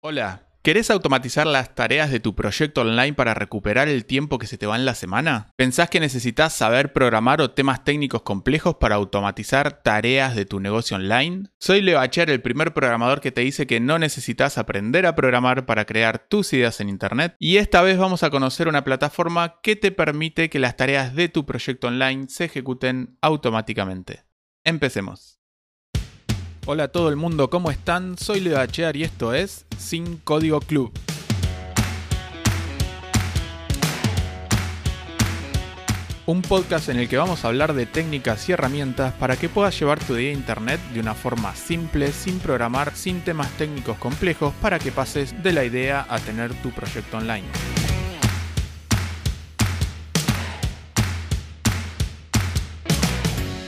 Hola, ¿querés automatizar las tareas de tu proyecto online para recuperar el tiempo que se te va en la semana? ¿Pensás que necesitas saber programar o temas técnicos complejos para automatizar tareas de tu negocio online? Soy Leo Acher, el primer programador que te dice que no necesitas aprender a programar para crear tus ideas en Internet y esta vez vamos a conocer una plataforma que te permite que las tareas de tu proyecto online se ejecuten automáticamente. Empecemos. Hola a todo el mundo, ¿cómo están? Soy Leo Achear y esto es Sin Código Club. Un podcast en el que vamos a hablar de técnicas y herramientas para que puedas llevar tu idea a internet de una forma simple, sin programar, sin temas técnicos complejos, para que pases de la idea a tener tu proyecto online.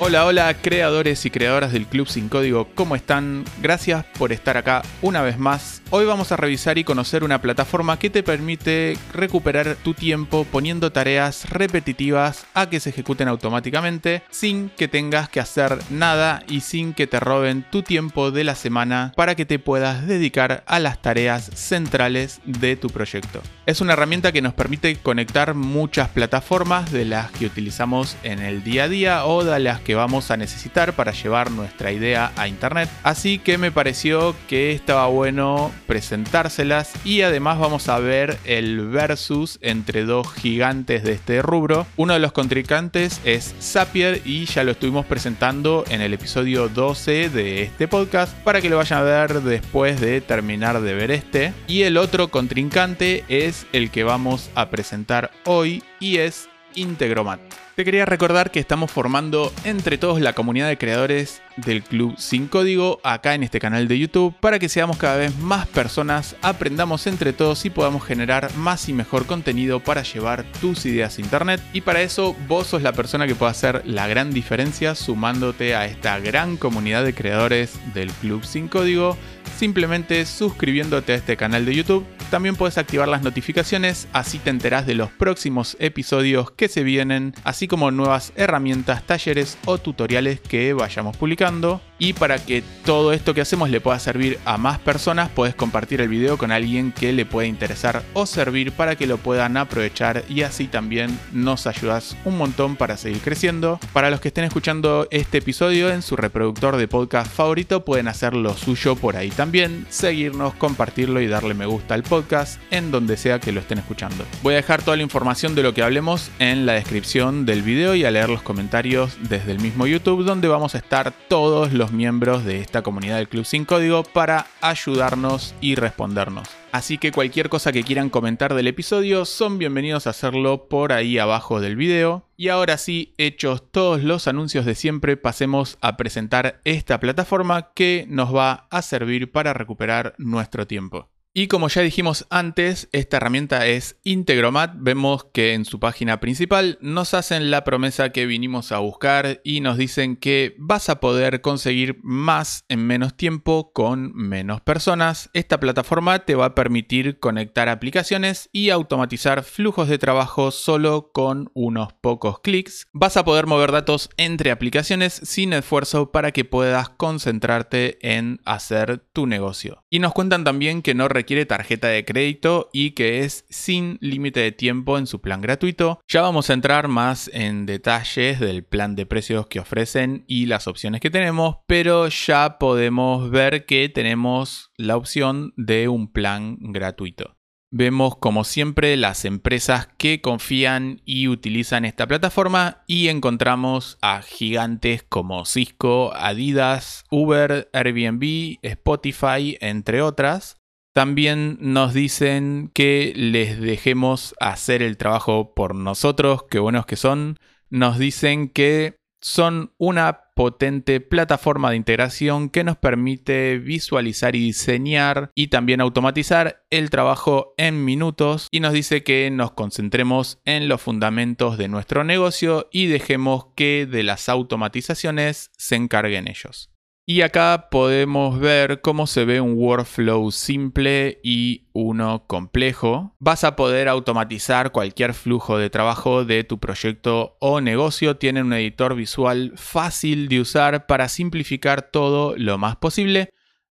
Hola, hola, creadores y creadoras del Club Sin Código, ¿cómo están? Gracias por estar acá una vez más. Hoy vamos a revisar y conocer una plataforma que te permite recuperar tu tiempo poniendo tareas repetitivas a que se ejecuten automáticamente sin que tengas que hacer nada y sin que te roben tu tiempo de la semana para que te puedas dedicar a las tareas centrales de tu proyecto. Es una herramienta que nos permite conectar muchas plataformas de las que utilizamos en el día a día o de las que vamos a necesitar para llevar nuestra idea a internet. Así que me pareció que estaba bueno presentárselas y además vamos a ver el versus entre dos gigantes de este rubro. Uno de los contrincantes es Zapier y ya lo estuvimos presentando en el episodio 12 de este podcast para que lo vayan a ver después de terminar de ver este. Y el otro contrincante es el que vamos a presentar hoy y es Integromat. Te quería recordar que estamos formando entre todos la comunidad de creadores del Club Sin Código acá en este canal de YouTube para que seamos cada vez más personas, aprendamos entre todos y podamos generar más y mejor contenido para llevar tus ideas a internet. Y para eso vos sos la persona que puede hacer la gran diferencia sumándote a esta gran comunidad de creadores del Club Sin Código simplemente suscribiéndote a este canal de YouTube. También puedes activar las notificaciones, así te enterás de los próximos episodios que se vienen, así como nuevas herramientas, talleres o tutoriales que vayamos publicando. Y para que todo esto que hacemos le pueda servir a más personas, puedes compartir el video con alguien que le pueda interesar o servir para que lo puedan aprovechar y así también nos ayudas un montón para seguir creciendo. Para los que estén escuchando este episodio en su reproductor de podcast favorito, pueden hacer lo suyo por ahí también, seguirnos, compartirlo y darle me gusta al podcast en donde sea que lo estén escuchando. Voy a dejar toda la información de lo que hablemos en la descripción del video y a leer los comentarios desde el mismo YouTube donde vamos a estar todos los miembros de esta comunidad del Club Sin Código para ayudarnos y respondernos. Así que cualquier cosa que quieran comentar del episodio son bienvenidos a hacerlo por ahí abajo del video. Y ahora sí, hechos todos los anuncios de siempre, pasemos a presentar esta plataforma que nos va a servir para recuperar nuestro tiempo. Y como ya dijimos antes, esta herramienta es Integromat. Vemos que en su página principal nos hacen la promesa que vinimos a buscar y nos dicen que vas a poder conseguir más en menos tiempo con menos personas. Esta plataforma te va a permitir conectar aplicaciones y automatizar flujos de trabajo solo con unos pocos clics. Vas a poder mover datos entre aplicaciones sin esfuerzo para que puedas concentrarte en hacer tu negocio. Y nos cuentan también que no requiere tarjeta de crédito y que es sin límite de tiempo en su plan gratuito. Ya vamos a entrar más en detalles del plan de precios que ofrecen y las opciones que tenemos, pero ya podemos ver que tenemos la opción de un plan gratuito. Vemos como siempre las empresas que confían y utilizan esta plataforma y encontramos a gigantes como Cisco, Adidas, Uber, Airbnb, Spotify, entre otras. También nos dicen que les dejemos hacer el trabajo por nosotros, qué buenos que son. Nos dicen que son una potente plataforma de integración que nos permite visualizar y diseñar y también automatizar el trabajo en minutos y nos dice que nos concentremos en los fundamentos de nuestro negocio y dejemos que de las automatizaciones se encarguen ellos. Y acá podemos ver cómo se ve un workflow simple y uno complejo. Vas a poder automatizar cualquier flujo de trabajo de tu proyecto o negocio. Tiene un editor visual fácil de usar para simplificar todo lo más posible.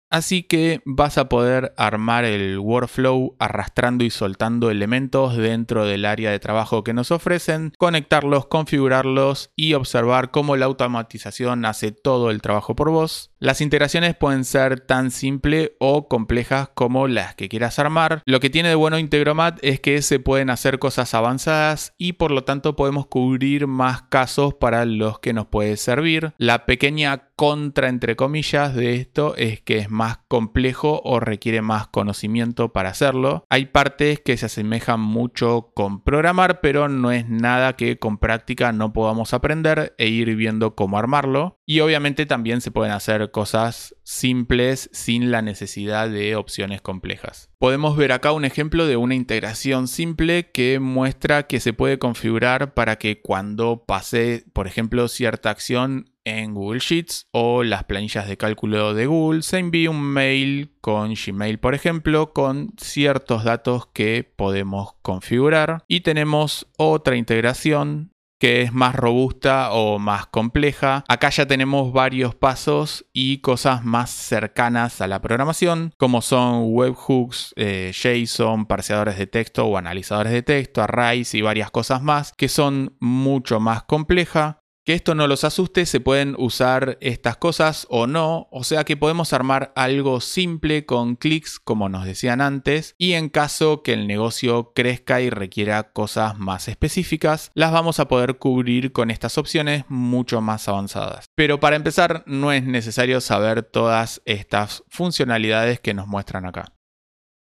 Así que vas a poder armar el workflow arrastrando y soltando elementos dentro del área de trabajo que nos ofrecen, conectarlos, configurarlos y observar cómo la automatización hace todo el trabajo por vos. Las integraciones pueden ser tan simples o complejas como las que quieras armar. Lo que tiene de bueno Integromat es que se pueden hacer cosas avanzadas y por lo tanto podemos cubrir más casos para los que nos puede servir. La pequeña contra, entre comillas, de esto es que es más complejo o requiere más conocimiento para hacerlo. Hay partes que se asemejan mucho con programar, pero no es nada que con práctica no podamos aprender e ir viendo cómo armarlo. Y obviamente también se pueden hacer cosas simples sin la necesidad de opciones complejas. Podemos ver acá un ejemplo de una integración simple que muestra que se puede configurar para que cuando pase, por ejemplo, cierta acción en Google Sheets o las planillas de cálculo de Google, se envíe un mail con Gmail, por ejemplo, con ciertos datos que podemos configurar. Y tenemos otra integración que es más robusta o más compleja. Acá ya tenemos varios pasos y cosas más cercanas a la programación, como son webhooks, eh, JSON, parseadores de texto o analizadores de texto, arrays y varias cosas más que son mucho más complejas que esto no los asuste, se pueden usar estas cosas o no, o sea que podemos armar algo simple con clics como nos decían antes y en caso que el negocio crezca y requiera cosas más específicas, las vamos a poder cubrir con estas opciones mucho más avanzadas. Pero para empezar no es necesario saber todas estas funcionalidades que nos muestran acá.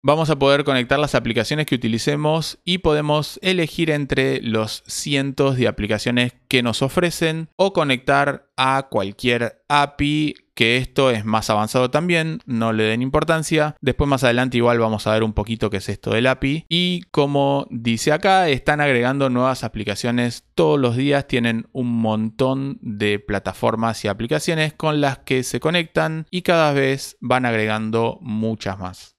Vamos a poder conectar las aplicaciones que utilicemos y podemos elegir entre los cientos de aplicaciones que nos ofrecen o conectar a cualquier API que esto es más avanzado también, no le den importancia. Después más adelante igual vamos a ver un poquito qué es esto del API. Y como dice acá, están agregando nuevas aplicaciones todos los días, tienen un montón de plataformas y aplicaciones con las que se conectan y cada vez van agregando muchas más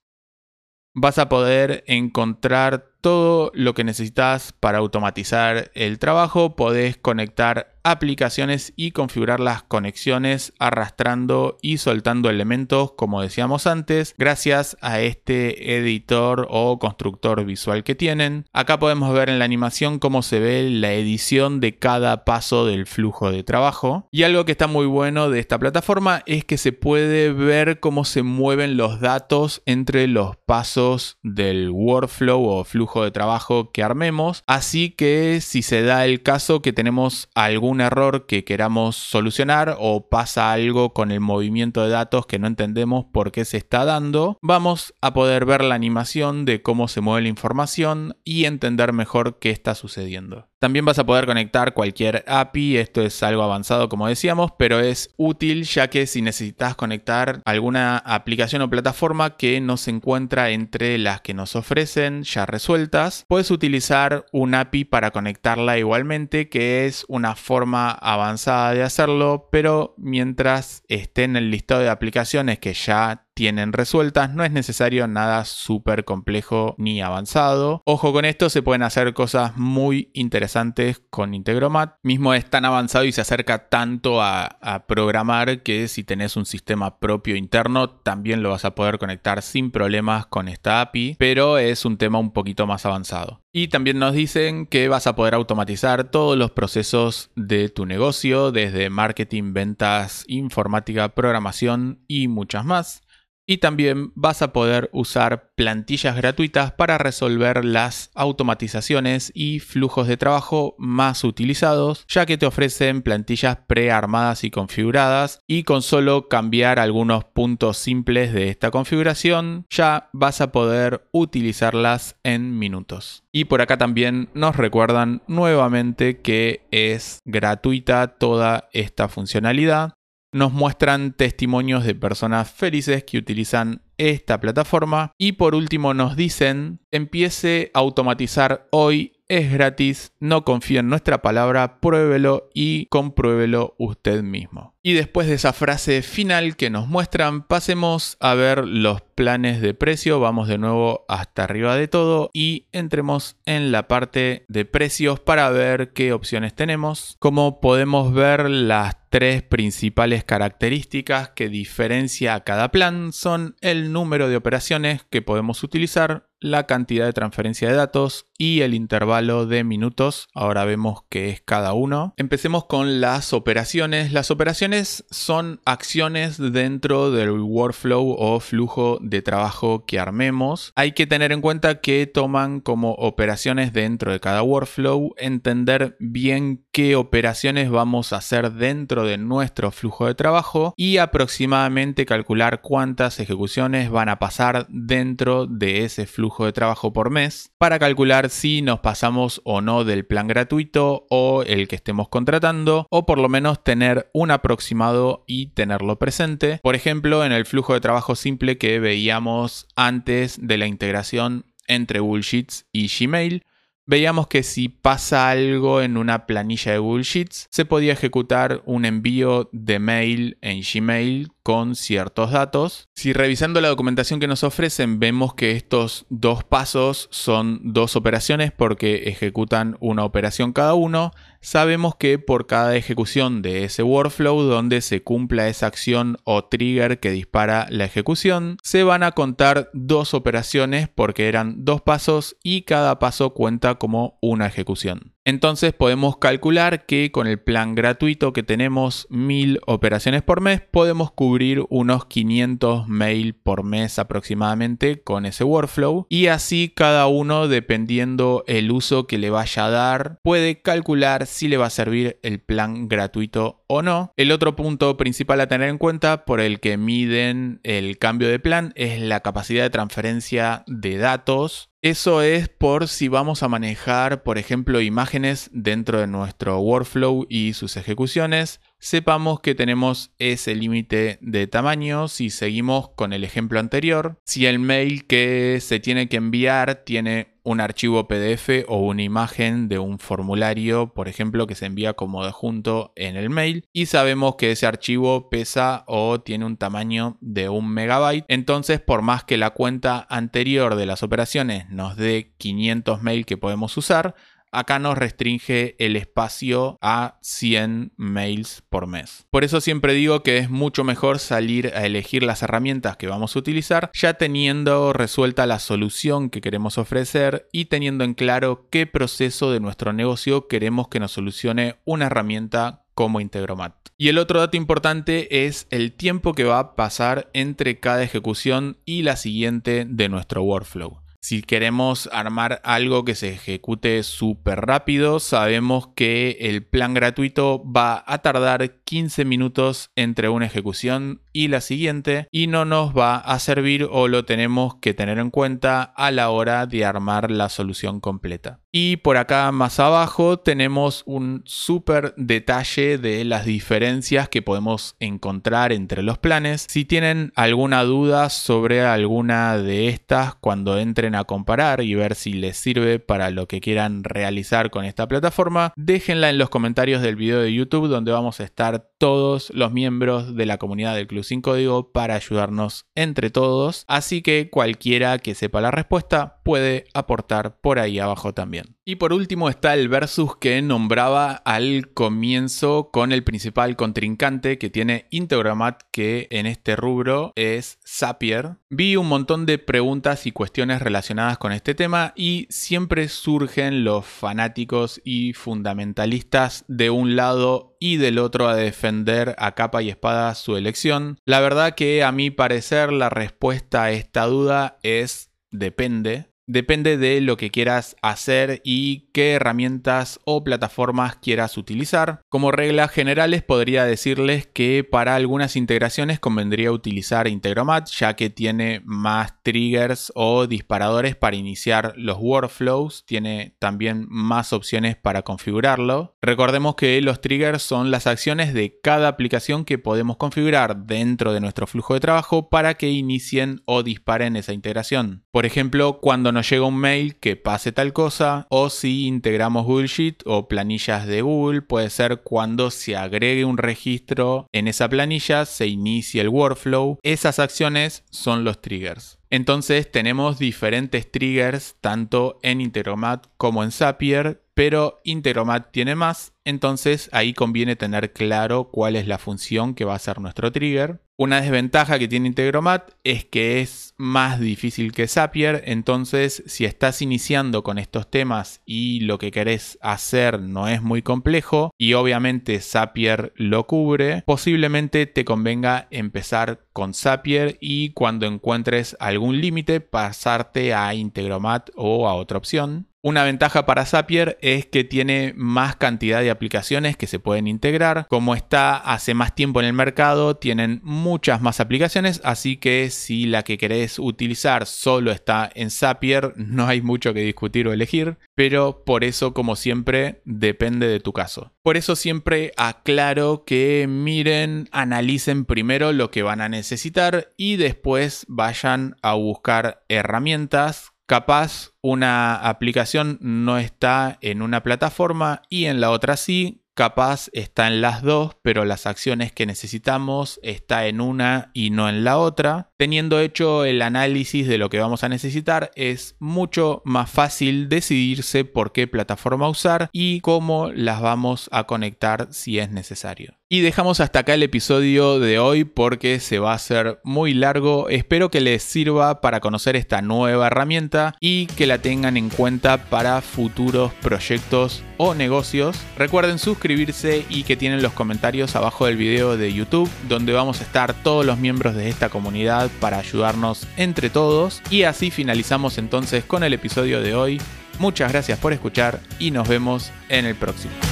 vas a poder encontrar todo lo que necesitas para automatizar el trabajo. Podés conectar aplicaciones y configurar las conexiones arrastrando y soltando elementos como decíamos antes gracias a este editor o constructor visual que tienen. Acá podemos ver en la animación cómo se ve la edición de cada paso del flujo de trabajo. Y algo que está muy bueno de esta plataforma es que se puede ver cómo se mueven los datos entre los pasos del workflow o flujo de trabajo que armemos. Así que si se da el caso que tenemos algún error que queramos solucionar o pasa algo con el movimiento de datos que no entendemos por qué se está dando, vamos a poder ver la animación de cómo se mueve la información y entender mejor qué está sucediendo. También vas a poder conectar cualquier API, esto es algo avanzado como decíamos, pero es útil ya que si necesitas conectar alguna aplicación o plataforma que no se encuentra entre las que nos ofrecen ya resueltas, puedes utilizar un API para conectarla igualmente, que es una forma avanzada de hacerlo, pero mientras esté en el listado de aplicaciones que ya tienen resueltas, no es necesario nada súper complejo ni avanzado. Ojo con esto, se pueden hacer cosas muy interesantes con Integromat. Mismo es tan avanzado y se acerca tanto a, programar que si tenés un sistema propio interno, también lo vas a poder conectar sin problemas con esta API, pero es un tema un poquito más avanzado. Y también nos dicen que vas a poder automatizar todos los procesos de tu negocio, desde marketing, ventas, informática, programación y muchas más y también vas a poder usar plantillas gratuitas para resolver las automatizaciones y flujos de trabajo más utilizados, ya que te ofrecen plantillas prearmadas y configuradas y con solo cambiar algunos puntos simples de esta configuración ya vas a poder utilizarlas en minutos. Y por acá también nos recuerdan nuevamente que es gratuita toda esta funcionalidad nos muestran testimonios de personas felices que utilizan esta plataforma y por último nos dicen empiece a automatizar hoy es gratis, no confíe en nuestra palabra, pruébelo y compruébelo usted mismo. Y después de esa frase final que nos muestran, pasemos a ver los planes de precio. Vamos de nuevo hasta arriba de todo y entremos en la parte de precios para ver qué opciones tenemos. Como podemos ver, las tres principales características que diferencia a cada plan son el número de operaciones que podemos utilizar, la cantidad de transferencia de datos y el intervalo de minutos. Ahora vemos qué es cada uno. Empecemos con las operaciones. Las operaciones son acciones dentro del workflow o flujo de trabajo que armemos. Hay que tener en cuenta que toman como operaciones dentro de cada workflow, entender bien qué operaciones vamos a hacer dentro de nuestro flujo de trabajo y aproximadamente calcular cuántas ejecuciones van a pasar dentro de ese flujo de trabajo por mes para calcular si nos pasamos o no del plan gratuito o el que estemos contratando o por lo menos tener un aproximado y tenerlo presente. Por ejemplo, en el flujo de trabajo simple que veíamos antes de la integración entre Google Sheets y Gmail, veíamos que si pasa algo en una planilla de Google Sheets, se podía ejecutar un envío de mail en Gmail con ciertos datos. Si revisando la documentación que nos ofrecen vemos que estos dos pasos son dos operaciones porque ejecutan una operación cada uno, sabemos que por cada ejecución de ese workflow donde se cumpla esa acción o trigger que dispara la ejecución, se van a contar dos operaciones porque eran dos pasos y cada paso cuenta como una ejecución. Entonces podemos calcular que con el plan gratuito que tenemos 1000 operaciones por mes, podemos cubrir unos 500 mail por mes aproximadamente con ese workflow. Y así cada uno, dependiendo el uso que le vaya a dar, puede calcular si le va a servir el plan gratuito o no. El otro punto principal a tener en cuenta por el que miden el cambio de plan es la capacidad de transferencia de datos eso es por si vamos a manejar, por ejemplo, imágenes dentro de nuestro workflow y sus ejecuciones. Sepamos que tenemos ese límite de tamaño si seguimos con el ejemplo anterior. Si el mail que se tiene que enviar tiene un archivo PDF o una imagen de un formulario, por ejemplo, que se envía como adjunto en el mail y sabemos que ese archivo pesa o tiene un tamaño de un megabyte, entonces por más que la cuenta anterior de las operaciones nos dé 500 mail que podemos usar, acá nos restringe el espacio a 100 mails por mes. Por eso siempre digo que es mucho mejor salir a elegir las herramientas que vamos a utilizar ya teniendo resuelta la solución que queremos ofrecer y teniendo en claro qué proceso de nuestro negocio queremos que nos solucione una herramienta como Integromat. Y el otro dato importante es el tiempo que va a pasar entre cada ejecución y la siguiente de nuestro workflow. Si queremos armar algo que se ejecute súper rápido, sabemos que el plan gratuito va a tardar 15 minutos entre una ejecución y la siguiente y no nos va a servir o lo tenemos que tener en cuenta a la hora de armar la solución completa. Y por acá más abajo tenemos un súper detalle de las diferencias que podemos encontrar entre los planes. Si tienen alguna duda sobre alguna de estas cuando entren a comparar y ver si les sirve para lo que quieran realizar con esta plataforma, déjenla en los comentarios del video de YouTube donde vamos a estar todos los miembros de la comunidad del Club Sin Código para ayudarnos entre todos. Así que cualquiera que sepa la respuesta puede aportar por ahí abajo también. Y por último está el versus que nombraba al comienzo con el principal contrincante que tiene Integromat, que en este rubro es Zapier. Vi un montón de preguntas y cuestiones relacionadas con este tema y siempre surgen los fanáticos y fundamentalistas de un lado y del otro a defender a capa y espada su elección. La verdad que a mi parecer la respuesta a esta duda es depende. Depende de lo que quieras hacer y qué herramientas o plataformas quieras utilizar. Como reglas generales podría decirles que para algunas integraciones convendría utilizar Integromat ya que tiene más triggers o disparadores para iniciar los workflows, tiene también más opciones para configurarlo. Recordemos que los triggers son las acciones de cada aplicación que podemos configurar dentro de nuestro flujo de trabajo para que inicien o disparen esa integración. Por ejemplo, cuando nos llega un mail que pase tal cosa o si integramos Google Sheet o planillas de Google, puede ser cuando se agregue un registro en esa planilla, se inicie el workflow. Esas acciones son los triggers. Entonces tenemos diferentes triggers tanto en Integromat como en Zapier, pero Integromat tiene más, entonces ahí conviene tener claro cuál es la función que va a ser nuestro trigger. Una desventaja que tiene Integromat es que es más difícil que Zapier, entonces si estás iniciando con estos temas y lo que querés hacer no es muy complejo y obviamente Zapier lo cubre, posiblemente te convenga empezar con Zapier y cuando encuentres algún límite pasarte a Integromat o a otra opción. Una ventaja para Zapier es que tiene más cantidad de aplicaciones que se pueden integrar. Como está hace más tiempo en el mercado, tienen muchas más aplicaciones, así que si la que querés utilizar solo está en Zapier, no hay mucho que discutir o elegir, pero por eso, como siempre, depende de tu caso. Por eso siempre aclaro que miren, analicen primero lo que van a necesitar y después vayan a buscar herramientas capaz una aplicación no está en una plataforma y en la otra sí, capaz está en las dos, pero las acciones que necesitamos está en una y no en la otra. Teniendo hecho el análisis de lo que vamos a necesitar, es mucho más fácil decidirse por qué plataforma usar y cómo las vamos a conectar si es necesario. Y dejamos hasta acá el episodio de hoy porque se va a hacer muy largo. Espero que les sirva para conocer esta nueva herramienta y que la tengan en cuenta para futuros proyectos o negocios. Recuerden suscribirse y que tienen los comentarios abajo del video de YouTube donde vamos a estar todos los miembros de esta comunidad para ayudarnos entre todos. Y así finalizamos entonces con el episodio de hoy. Muchas gracias por escuchar y nos vemos en el próximo.